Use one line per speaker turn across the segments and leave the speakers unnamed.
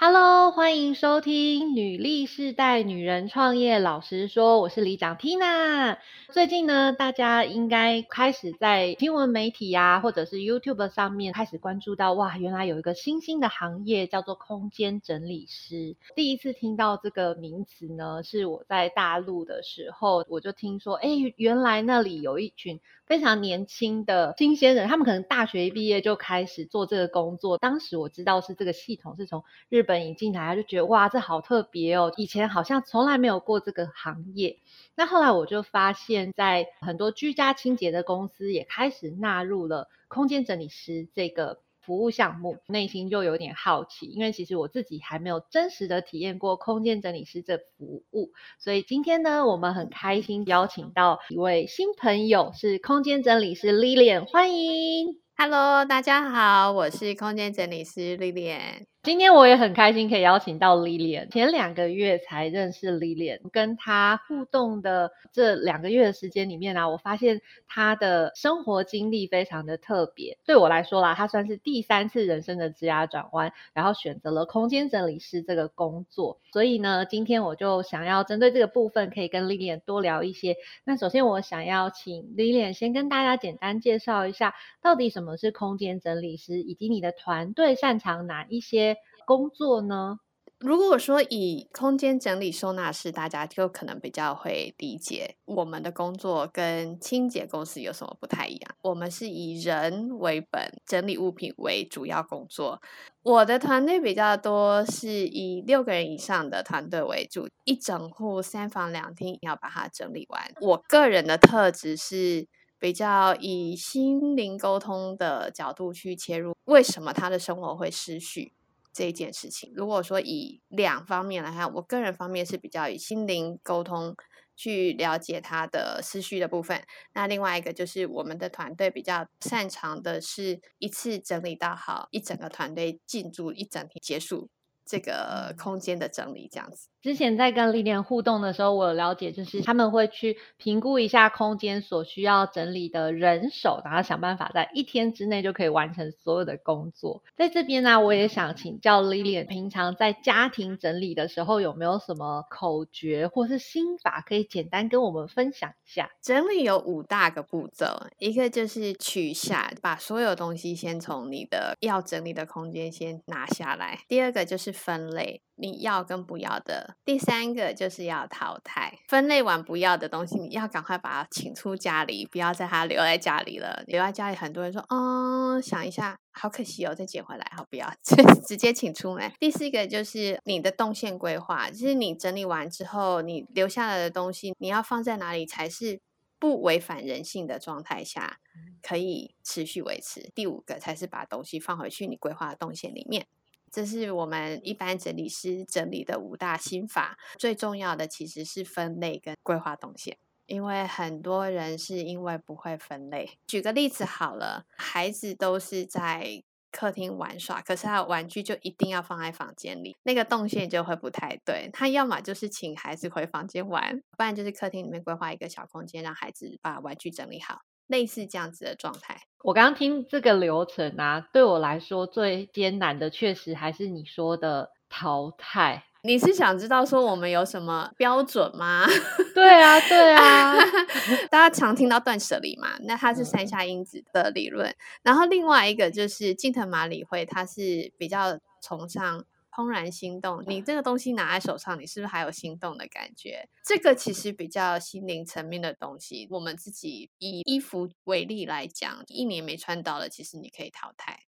Hello，欢迎收听女力世代女人创业老实说，我是里长 Tina。最近呢，大家应该开始在新闻媒体呀，或者是 YouTube 上面开始关注到，哇，原来有一个新兴的行业叫做空间整理师。第一次听到这个名词呢，是我在大陆的时候，我就听说，哎，原来那里有一群非常年轻的新鲜人，他们可能大学一毕业就开始做这个工作。当时我知道是这个系统是从日本引进来，就觉得哇，这好特别哦，以前好像从来没有过这个行业。那后来我就发现，在很多居家清洁的公司也开始纳入了空间整理师这个服务项目，内心就有点好奇，因为其实我自己还没有真实的体验过空间整理师这服务，所以今天呢，我们很开心邀请到一位新朋友，是空间整理师 Lilian，欢迎。
Hello，大家好，我是空间整理师 Lilian。
今天我也很开心可以邀请到 Lilian。前两个月才认识 Lilian，跟她互动的这两个月的时间里面啊，我发现她的生活经历非常的特别。对我来说啦，她算是第三次人生的职涯转弯，然后选择了空间整理师这个工作。所以呢，今天我就想要针对这个部分，可以跟 Lilian 多聊一些。那首先，我想要请 Lilian 先跟大家简单介绍一下，到底什么是空间整理师，以及你的团队擅长哪一些。工作呢？
如果说以空间整理收纳室，大家就可能比较会理解我们的工作跟清洁公司有什么不太一样。我们是以人为本，整理物品为主要工作。我的团队比较多，是以六个人以上的团队为主，一整户三房两厅要把它整理完。我个人的特质是比较以心灵沟通的角度去切入，为什么他的生活会失序？这一件事情，如果说以两方面来看，我个人方面是比较以心灵沟通去了解他的思绪的部分，那另外一个就是我们的团队比较擅长的是一次整理到好，一整个团队进驻一整天结束。这个空间的整理，这样子。
之前在跟丽莲互动的时候，我有了解，就是他们会去评估一下空间所需要整理的人手，然后想办法在一天之内就可以完成所有的工作。在这边呢，我也想请教丽莲，平常在家庭整理的时候，有没有什么口诀或是心法可以简单跟我们分享一下？
整理有五大个步骤，一个就是取下，把所有东西先从你的要整理的空间先拿下来；第二个就是分类你要跟不要的，第三个就是要淘汰。分类完不要的东西，你要赶快把它请出家里，不要在它留在家里了。留在家里，很多人说，哦，想一下，好可惜哦，再捡回来，好不要，直接请出门。第四个就是你的动线规划，就是你整理完之后，你留下来的东西，你要放在哪里才是不违反人性的状态下，可以持续维持。第五个才是把东西放回去你规划的动线里面。这是我们一般整理师整理的五大心法，最重要的其实是分类跟规划动线，因为很多人是因为不会分类。举个例子好了，孩子都是在客厅玩耍，可是他的玩具就一定要放在房间里，那个动线就会不太对。他要么就是请孩子回房间玩，不然就是客厅里面规划一个小空间，让孩子把玩具整理好。类似这样子的状态，
我刚刚听这个流程啊，对我来说最艰难的，确实还是你说的淘汰。
你是想知道说我们有什么标准吗？
对啊，对啊，
大家常听到断舍离嘛，那它是三下因子的理论，然后另外一个就是近藤麻里惠，它是比较崇尚。怦然心动，你这个东西拿在手上，你是不是还有心动的感觉？这个其实比较心灵层面的东西。我们自己以衣服为例来讲，一年没穿到了，其实你可以淘汰。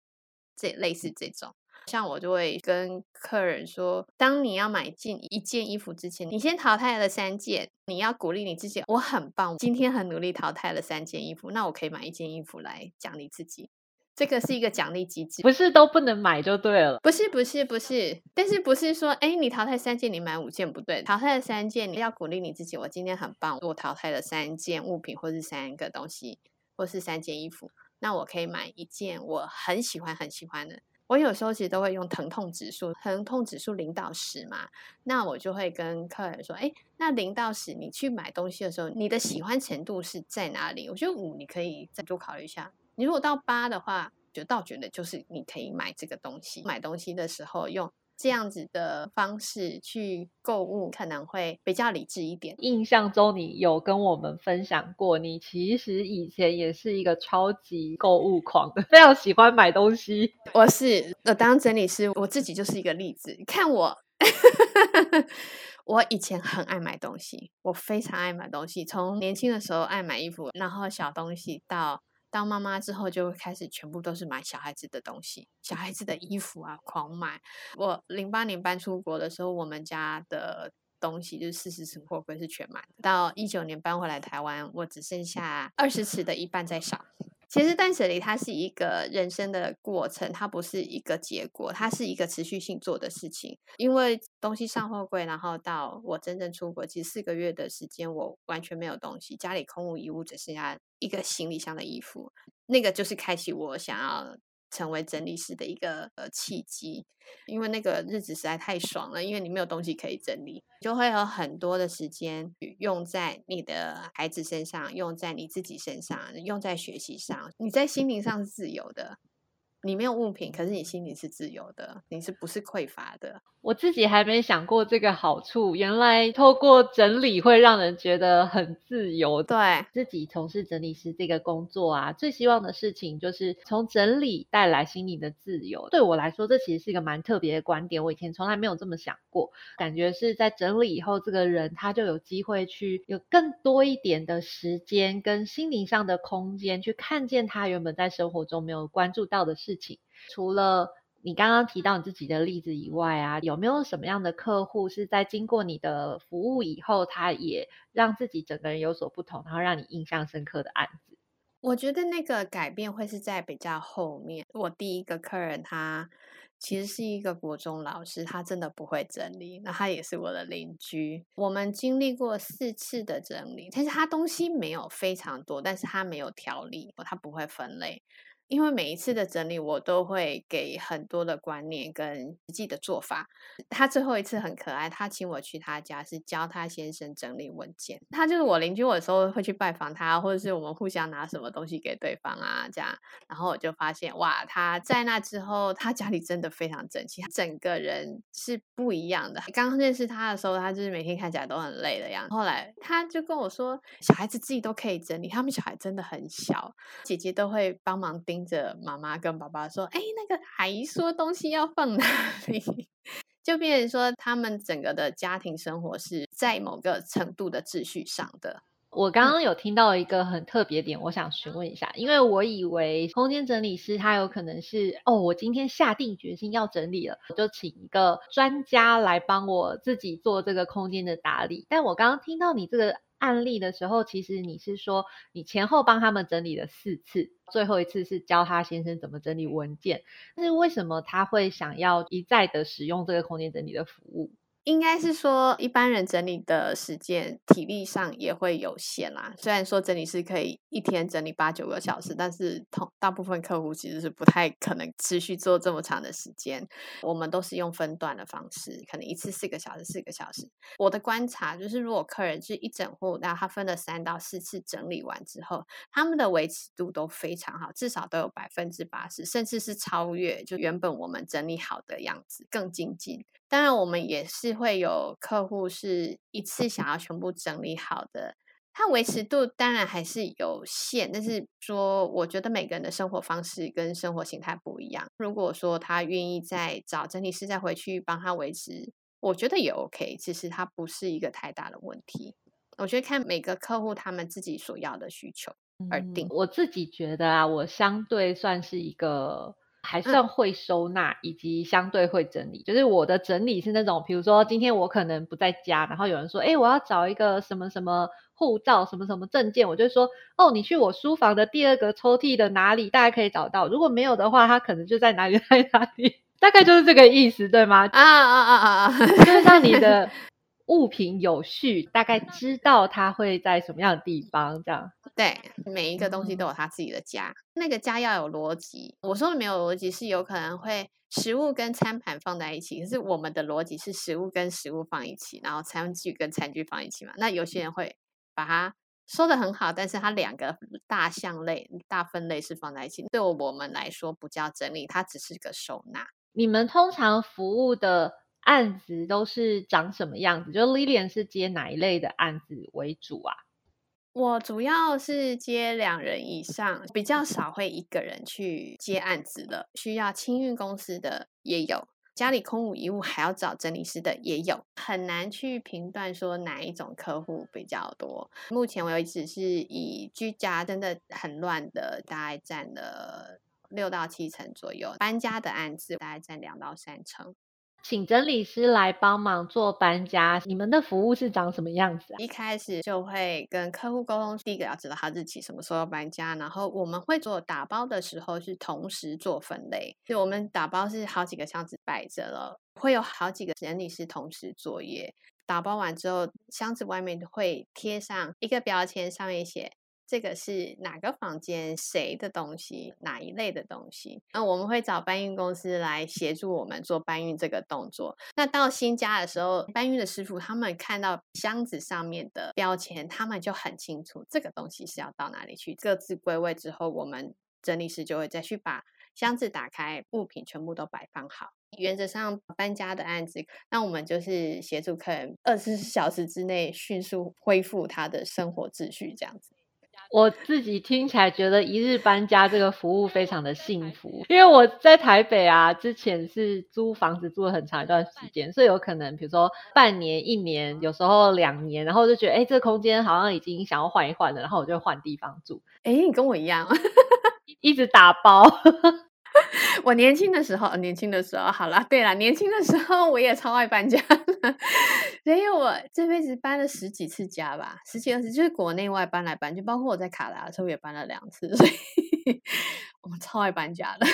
这类似这种，像我就会跟客人说，当你要买进一件衣服之前，你先淘汰了三件，你要鼓励你自己，我很棒，今天很努力淘汰了三件衣服，那我可以买一件衣服来奖励自己。这个是一个奖励机制，
不是都不能买就对了。
不是不是不是，但是不是说，哎，你淘汰三件，你买五件不对。淘汰了三件，你要鼓励你自己，我今天很棒，我淘汰了三件物品，或是三个东西，或是三件衣服。那我可以买一件我很喜欢很喜欢的。我有时候其实都会用疼痛指数，疼痛指数零到十嘛，那我就会跟客人说，哎，那零到十，你去买东西的时候，你的喜欢程度是在哪里？我觉得五，你可以再多考虑一下。你如果到八的话，就倒觉得就是你可以买这个东西。买东西的时候用。这样子的方式去购物可能会比较理智一点。
印象中你有跟我们分享过，你其实以前也是一个超级购物狂的，非常喜欢买东西。
我是我，当整理师，我自己就是一个例子。看我，我以前很爱买东西，我非常爱买东西，从年轻的时候爱买衣服，然后小东西到。当妈妈之后，就开始全部都是买小孩子的东西，小孩子的衣服啊，狂买。我零八年搬出国的时候，我们家的东西就是四十尺货柜是全满的。到一九年搬回来台湾，我只剩下二十尺的一半在少。其实断舍离它是一个人生的过程，它不是一个结果，它是一个持续性做的事情。因为东西上货柜，然后到我真正出国，其实四个月的时间，我完全没有东西，家里空无一物，只剩下一个行李箱的衣服。那个就是开启我想要。成为整理师的一个呃契机，因为那个日子实在太爽了，因为你没有东西可以整理，就会有很多的时间用在你的孩子身上，用在你自己身上，用在学习上，你在心灵上是自由的。你没有物品，可是你心里是自由的，你是不是匮乏的？
我自己还没想过这个好处，原来透过整理会让人觉得很自由。
对
自己从事整理师这个工作啊，最希望的事情就是从整理带来心理的自由。对我来说，这其实是一个蛮特别的观点，我以前从来没有这么想过。感觉是在整理以后，这个人他就有机会去有更多一点的时间跟心灵上的空间，去看见他原本在生活中没有关注到的事除了你刚刚提到你自己的例子以外啊，有没有什么样的客户是在经过你的服务以后，他也让自己整个人有所不同，然后让你印象深刻的案子？
我觉得那个改变会是在比较后面。我第一个客人他其实是一个国中老师，他真的不会整理，那他也是我的邻居。我们经历过四次的整理，但是他东西没有非常多，但是他没有条理，他不会分类。因为每一次的整理，我都会给很多的观念跟实际的做法。他最后一次很可爱，他请我去他家，是教他先生整理文件。他就是我邻居，我有时候会去拜访他，或者是我们互相拿什么东西给对方啊，这样。然后我就发现，哇，他在那之后，他家里真的非常整齐，他整个人是不一样的。刚认识他的时候，他就是每天看起来都很累的样子。后来他就跟我说，小孩子自己都可以整理，他们小孩真的很小，姐姐都会帮忙盯。盯着妈妈跟爸爸说：“哎，那个阿姨说东西要放哪里？” 就变成说，他们整个的家庭生活是在某个程度的秩序上的。
我刚刚有听到一个很特别点，我想询问一下，因为我以为空间整理师他有可能是哦，我今天下定决心要整理了，我就请一个专家来帮我自己做这个空间的打理。但我刚刚听到你这个。案例的时候，其实你是说你前后帮他们整理了四次，最后一次是教他先生怎么整理文件。但是为什么他会想要一再的使用这个空间整理的服务？
应该是说，一般人整理的时间、体力上也会有限啦。虽然说整理师可以一天整理八九个小时，但是同大部分客户其实是不太可能持续做这么长的时间。我们都是用分段的方式，可能一次四个小时、四个小时。我的观察就是，如果客人是一整户，那他分了三到四次整理完之后，他们的维持度都非常好，至少都有百分之八十，甚至是超越就原本我们整理好的样子，更精进。当然，我们也是会有客户是一次想要全部整理好的，它维持度当然还是有限。但是说，我觉得每个人的生活方式跟生活形态不一样。如果说他愿意再找整理师再回去帮他维持，我觉得也 OK。其实它不是一个太大的问题。我觉得看每个客户他们自己所要的需求而定。
我自己觉得啊，我相对算是一个。还算会收纳，以及相对会整理。就是我的整理是那种，比如说今天我可能不在家，然后有人说，哎，我要找一个什么什么护照，什么什么证件，我就说，哦，你去我书房的第二个抽屉的哪里，大家可以找到。如果没有的话，他可能就在哪里在哪里，大概就是这个意思，对吗？
啊啊啊啊啊！
就像你的物品有序，大概知道它会在什么样的地方，这样。
对，每一个东西都有它自己的家，那个家要有逻辑。我说的没有逻辑，是有可能会食物跟餐盘放在一起，可是我们的逻辑是食物跟食物放一起，然后餐具跟餐具放一起嘛。那有些人会把它说的很好，但是它两个大项类、大分类是放在一起，对我们来说不叫整理，它只是个收纳。
你们通常服务的案子都是长什么样子？就 Lilian 是接哪一类的案子为主啊？
我主要是接两人以上，比较少会一个人去接案子的。需要清运公司的也有，家里空无一物还要找整理师的也有，很难去评断说哪一种客户比较多。目前为止是以居家真的很乱的，大概占了六到七成左右；搬家的案子大概占两到三成。
请整理师来帮忙做搬家，你们的服务是长什么样子啊？
一开始就会跟客户沟通，第一个要知道他日期什么时候搬家，然后我们会做打包的时候是同时做分类，就我们打包是好几个箱子摆着了，会有好几个整理师同时作业，打包完之后，箱子外面会贴上一个标签，上面写。这个是哪个房间谁的东西，哪一类的东西？那我们会找搬运公司来协助我们做搬运这个动作。那到新家的时候，搬运的师傅他们看到箱子上面的标签，他们就很清楚这个东西是要到哪里去。各自归位之后，我们整理师就会再去把箱子打开，物品全部都摆放好。原则上搬家的案子，那我们就是协助客人二十四小时之内迅速恢复他的生活秩序，这样子。
我自己听起来觉得一日搬家这个服务非常的幸福，因为我在台北啊，之前是租房子住了很长一段时间，所以有可能比如说半年、一年，有时候两年，然后就觉得哎，这个空间好像已经想要换一换了，然后我就换地方住。
哎，你跟我一样，
一直打包。
我年轻的时候，年轻的时候，好了，对了，年轻的时候我也超爱搬家，所以我这辈子搬了十几次家吧，十几二十，就是国内外搬来搬去，包括我在卡达的时候也搬了两次，所以我们超爱搬家的。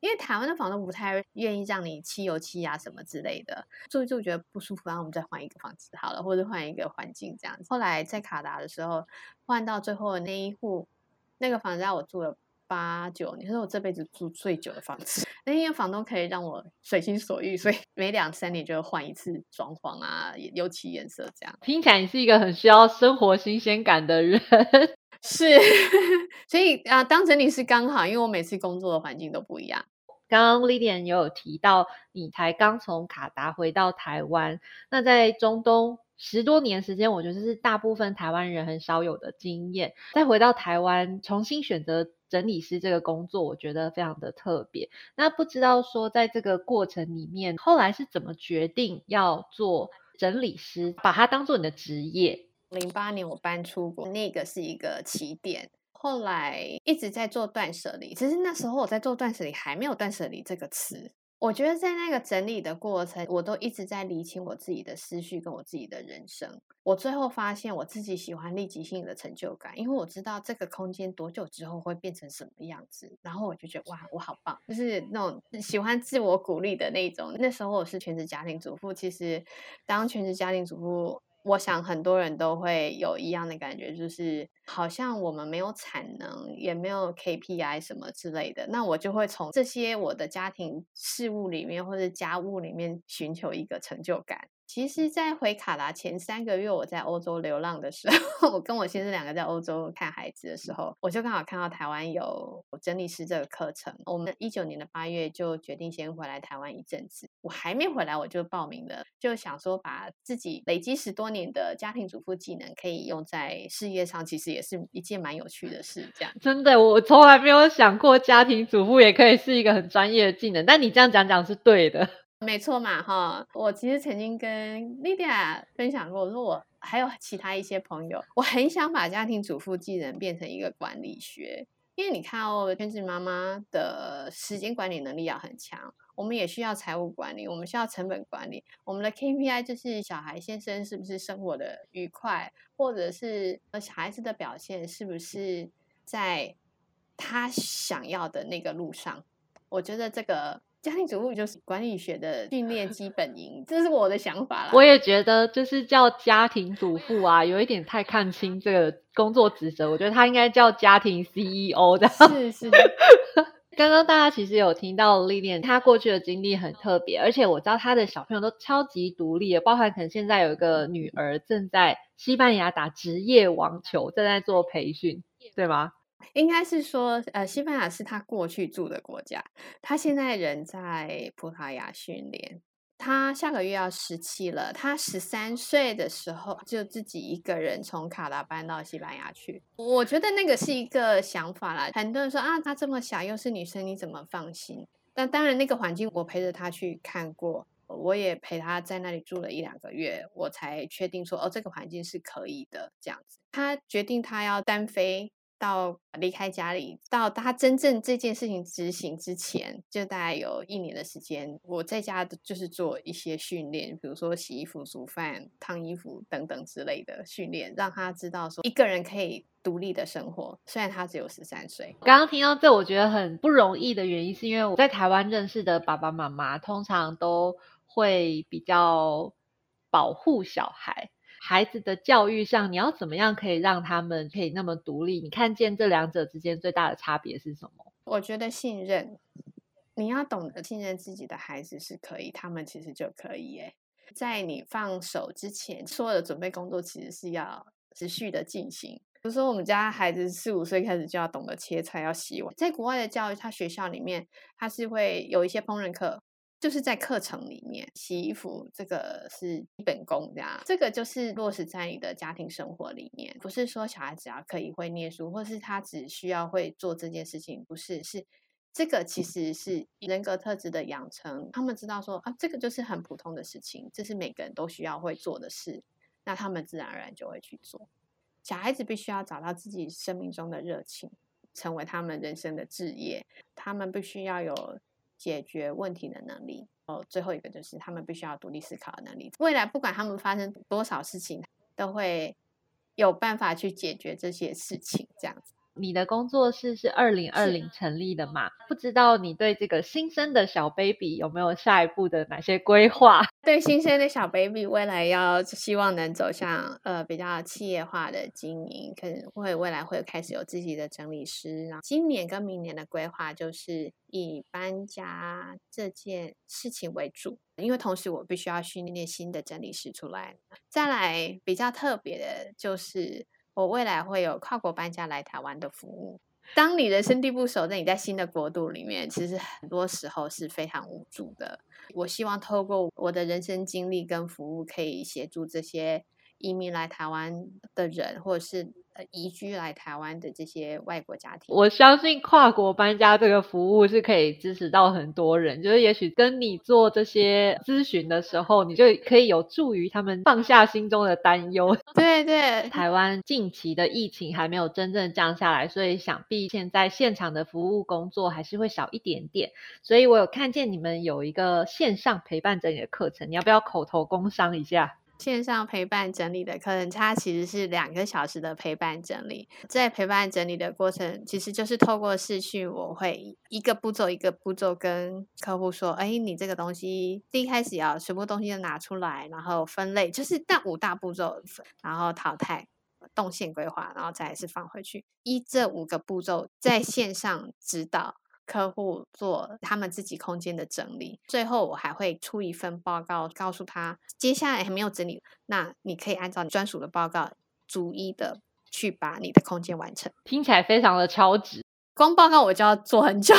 因为台湾的房东不太愿意让你漆油漆啊什么之类的，住一住觉得不舒服，然后我们再换一个房子好了，或者换一个环境这样子。后来在卡达的时候，换到最后的那一户，那个房子让我住了。八九年是我这辈子住最久的房子，那因为房东可以让我随心所欲，所以 每两三年就换一次装潢啊，油漆颜色这样。
听起来你是一个很需要生活新鲜感的人，
是，所以啊，当整理师刚好，因为我每次工作的环境都不一样。
刚刚 Lilian 也有提到，你才刚从卡达回到台湾，那在中东。十多年时间，我觉得是大部分台湾人很少有的经验。再回到台湾，重新选择整理师这个工作，我觉得非常的特别。那不知道说，在这个过程里面，后来是怎么决定要做整理师，把它当做你的职业？
零八年我搬出国，那个是一个起点。后来一直在做断舍离，其实那时候我在做断舍离，还没有断舍离这个词。我觉得在那个整理的过程，我都一直在理清我自己的思绪跟我自己的人生。我最后发现，我自己喜欢立即性的成就感，因为我知道这个空间多久之后会变成什么样子。然后我就觉得，哇，我好棒，就是那种喜欢自我鼓励的那种。那时候我是全职家庭主妇，其实当全职家庭主妇。我想很多人都会有一样的感觉，就是好像我们没有产能，也没有 KPI 什么之类的。那我就会从这些我的家庭事务里面或者家务里面寻求一个成就感。其实，在回卡达前三个月，我在欧洲流浪的时候，我跟我先生两个在欧洲看孩子的时候，我就刚好看到台湾有整理师这个课程。我们一九年的八月就决定先回来台湾一阵子。我还没回来，我就报名了，就想说把自己累积十多年的家庭主妇技能可以用在事业上，其实也是一件蛮有趣的事。这样
真的，我从来没有想过家庭主妇也可以是一个很专业的技能。但你这样讲讲是对的。
没错嘛，哈！我其实曾经跟 Lydia 分享过，我说我还有其他一些朋友，我很想把家庭主妇技能变成一个管理学，因为你看哦，全职妈妈的时间管理能力要很强，我们也需要财务管理，我们需要成本管理，我们的 KPI 就是小孩先生是不是生活的愉快，或者是呃小孩子的表现是不是在他想要的那个路上，我觉得这个。家庭主妇就是管理学的训练基本营，这是我的想法啦。
我也觉得，就是叫家庭主妇啊，有一点太看清这个工作职责。我觉得他应该叫家庭 CEO 的。
是是。
刚刚大家其实有听到丽莲，她过去的经历很特别，而且我知道她的小朋友都超级独立，包含可能现在有一个女儿正在西班牙打职业网球，正在做培训，对吗？
应该是说，呃，西班牙是他过去住的国家，他现在人在葡萄牙训练。他下个月要十七了，他十三岁的时候就自己一个人从卡达搬到西班牙去。我觉得那个是一个想法啦。很多人说啊，她这么小又是女生，你怎么放心？但当然，那个环境我陪着她去看过，我也陪她在那里住了一两个月，我才确定说，哦，这个环境是可以的。这样子，他决定他要单飞。到离开家里，到他真正这件事情执行之前，就大概有一年的时间，我在家就是做一些训练，比如说洗衣服、煮饭、烫衣服等等之类的训练，让他知道说一个人可以独立的生活。虽然他只有十三岁，
刚刚听到这，我觉得很不容易的原因，是因为我在台湾认识的爸爸妈妈，通常都会比较保护小孩。孩子的教育上，你要怎么样可以让他们可以那么独立？你看见这两者之间最大的差别是什么？
我觉得信任，你要懂得信任自己的孩子是可以，他们其实就可以。诶，在你放手之前，所有的准备工作其实是要持续的进行。比如说，我们家孩子四五岁开始就要懂得切菜、要洗碗。在国外的教育，他学校里面他是会有一些烹饪课。就是在课程里面洗衣服，这个是基本功，这样这个就是落实在你的家庭生活里面。不是说小孩子要可以会念书，或是他只需要会做这件事情，不是，是这个其实是人格特质的养成。他们知道说啊，这个就是很普通的事情，这是每个人都需要会做的事，那他们自然而然就会去做。小孩子必须要找到自己生命中的热情，成为他们人生的志业。他们必须要有。解决问题的能力哦，最后一个就是他们必须要独立思考的能力。未来不管他们发生多少事情，都会有办法去解决这些事情，这样子。
你的工作室是二零二零成立的嘛？不知道你对这个新生的小 baby 有没有下一步的哪些规划？
对新生的小 baby，未来要希望能走向呃比较企业化的经营，可能会未来会开始有自己的整理师。然后今年跟明年的规划就是以搬家这件事情为主，因为同时我必须要训练新的整理师出来。再来比较特别的就是。我未来会有跨国搬家来台湾的服务。当你人生地不熟，那你在新的国度里面，其实很多时候是非常无助的。我希望透过我的人生经历跟服务，可以协助这些移民来台湾的人，或者是。呃，移居来台湾的这些外国家庭，
我相信跨国搬家这个服务是可以支持到很多人。就是也许跟你做这些咨询的时候，你就可以有助于他们放下心中的担忧。
对对，
台湾近期的疫情还没有真正降下来，所以想必现在现场的服务工作还是会少一点点。所以我有看见你们有一个线上陪伴整理的课程，你要不要口头工商一下？
线上陪伴整理的课程，它其实是两个小时的陪伴整理。在陪伴整理的过程，其实就是透过视讯，我会一个步骤一个步骤跟客户说：“哎，你这个东西第一开始要全部东西都拿出来，然后分类，就是那五大步骤，然后淘汰、动线规划，然后再是放回去。依这五个步骤在线上指导。”客户做他们自己空间的整理，最后我还会出一份报告，告诉他接下来还没有整理，那你可以按照你专属的报告，逐一的去把你的空间完成。
听起来非常的超值，
光报告我就要做很久。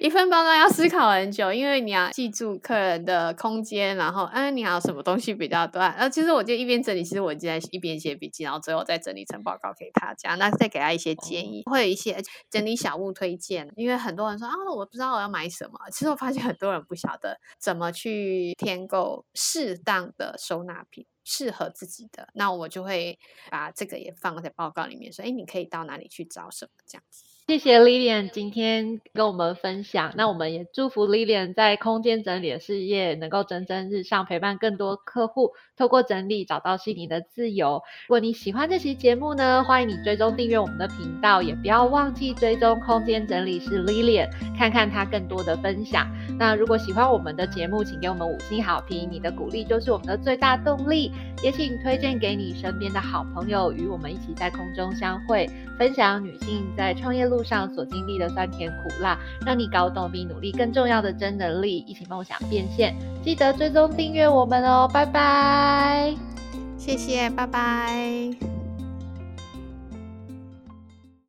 一份报告要思考很久，因为你要记住客人的空间，然后，嗯，你还有什么东西比较多？呃，其实我就一边整理，其实我就在一边写笔记，然后最后再整理成报告给他讲，那再给他一些建议，会有一些整理小物推荐。因为很多人说啊，我不知道我要买什么，其实我发现很多人不晓得怎么去添购适当的收纳品，适合自己的。那我就会把这个也放在报告里面，说，哎，你可以到哪里去找什么这样子。
谢谢 Lilian 今天跟我们分享，那我们也祝福 Lilian 在空间整理的事业能够蒸蒸日上，陪伴更多客户透过整理找到心灵的自由。如果你喜欢这期节目呢，欢迎你追踪订阅我们的频道，也不要忘记追踪空间整理师 Lilian，看看她更多的分享。那如果喜欢我们的节目，请给我们五星好评，你的鼓励就是我们的最大动力。也请推荐给你身边的好朋友，与我们一起在空中相会，分享女性在创业路路上所经历的酸甜苦辣，让你搞懂比努力更重要的真能力，一起梦想变现。记得追踪订阅我们哦，拜拜，
谢谢，拜拜。